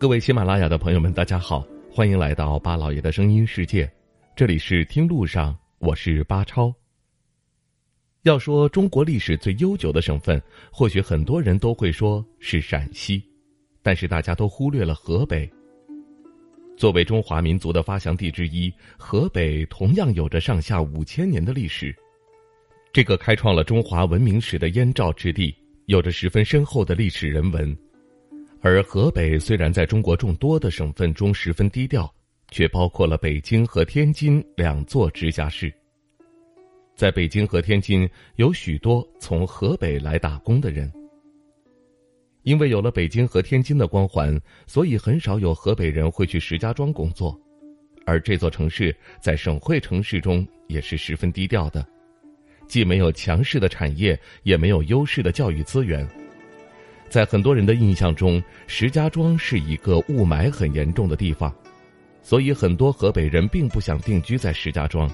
各位喜马拉雅的朋友们，大家好，欢迎来到巴老爷的声音世界，这里是听路上，我是巴超。要说中国历史最悠久的省份，或许很多人都会说是陕西，但是大家都忽略了河北。作为中华民族的发祥地之一，河北同样有着上下五千年的历史。这个开创了中华文明史的燕赵之地，有着十分深厚的历史人文。而河北虽然在中国众多的省份中十分低调，却包括了北京和天津两座直辖市。在北京和天津，有许多从河北来打工的人。因为有了北京和天津的光环，所以很少有河北人会去石家庄工作。而这座城市在省会城市中也是十分低调的，既没有强势的产业，也没有优势的教育资源。在很多人的印象中，石家庄是一个雾霾很严重的地方，所以很多河北人并不想定居在石家庄。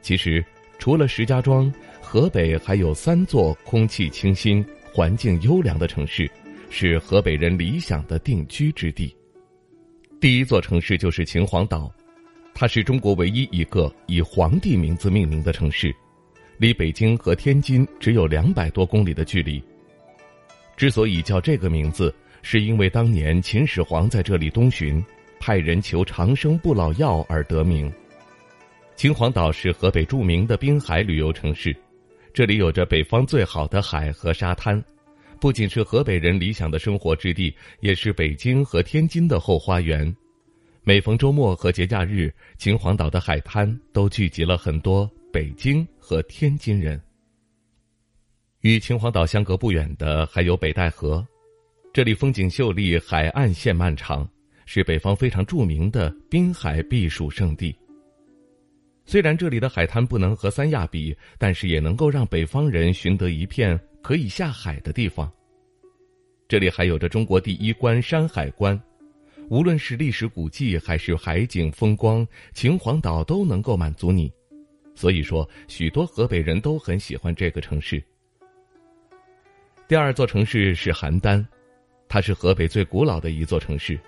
其实，除了石家庄，河北还有三座空气清新、环境优良的城市，是河北人理想的定居之地。第一座城市就是秦皇岛，它是中国唯一一个以皇帝名字命名的城市，离北京和天津只有两百多公里的距离。之所以叫这个名字，是因为当年秦始皇在这里东巡，派人求长生不老药而得名。秦皇岛是河北著名的滨海旅游城市，这里有着北方最好的海和沙滩，不仅是河北人理想的生活之地，也是北京和天津的后花园。每逢周末和节假日，秦皇岛的海滩都聚集了很多北京和天津人。与秦皇岛相隔不远的还有北戴河，这里风景秀丽，海岸线漫长，是北方非常著名的滨海避暑胜地。虽然这里的海滩不能和三亚比，但是也能够让北方人寻得一片可以下海的地方。这里还有着中国第一关山海关，无论是历史古迹还是海景风光，秦皇岛都能够满足你。所以说，许多河北人都很喜欢这个城市。第二座城市是邯郸，它是河北最古老的一座城市。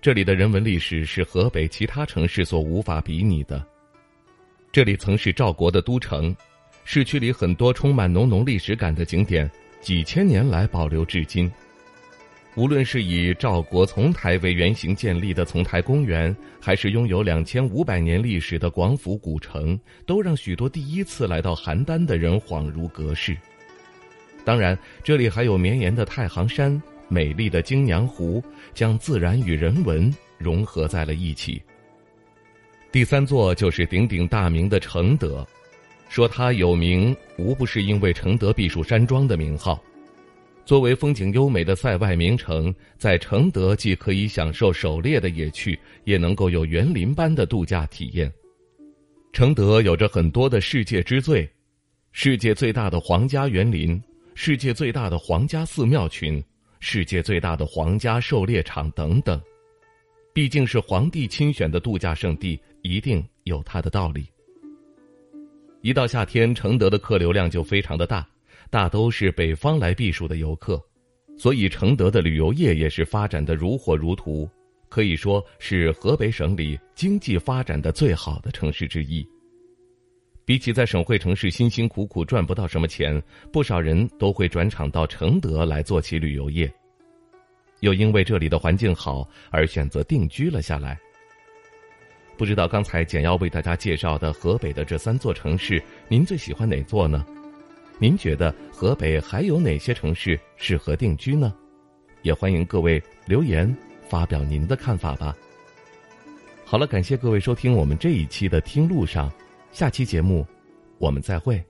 这里的人文历史是河北其他城市所无法比拟的。这里曾是赵国的都城，市区里很多充满浓浓历史感的景点，几千年来保留至今。无论是以赵国丛台为原型建立的丛台公园，还是拥有两千五百年历史的广府古城，都让许多第一次来到邯郸的人恍如隔世。当然，这里还有绵延的太行山、美丽的京娘湖，将自然与人文融合在了一起。第三座就是鼎鼎大名的承德，说它有名，无不是因为承德避暑山庄的名号。作为风景优美的塞外名城，在承德既可以享受狩猎的野趣，也能够有园林般的度假体验。承德有着很多的世界之最，世界最大的皇家园林。世界最大的皇家寺庙群，世界最大的皇家狩猎场等等，毕竟是皇帝亲选的度假胜地，一定有它的道理。一到夏天，承德的客流量就非常的大，大都是北方来避暑的游客，所以承德的旅游业也是发展的如火如荼，可以说是河北省里经济发展的最好的城市之一。比起在省会城市辛辛苦苦赚不到什么钱，不少人都会转场到承德来做起旅游业。又因为这里的环境好而选择定居了下来。不知道刚才简要为大家介绍的河北的这三座城市，您最喜欢哪座呢？您觉得河北还有哪些城市适合定居呢？也欢迎各位留言发表您的看法吧。好了，感谢各位收听我们这一期的《听路上》，下期节目我们再会。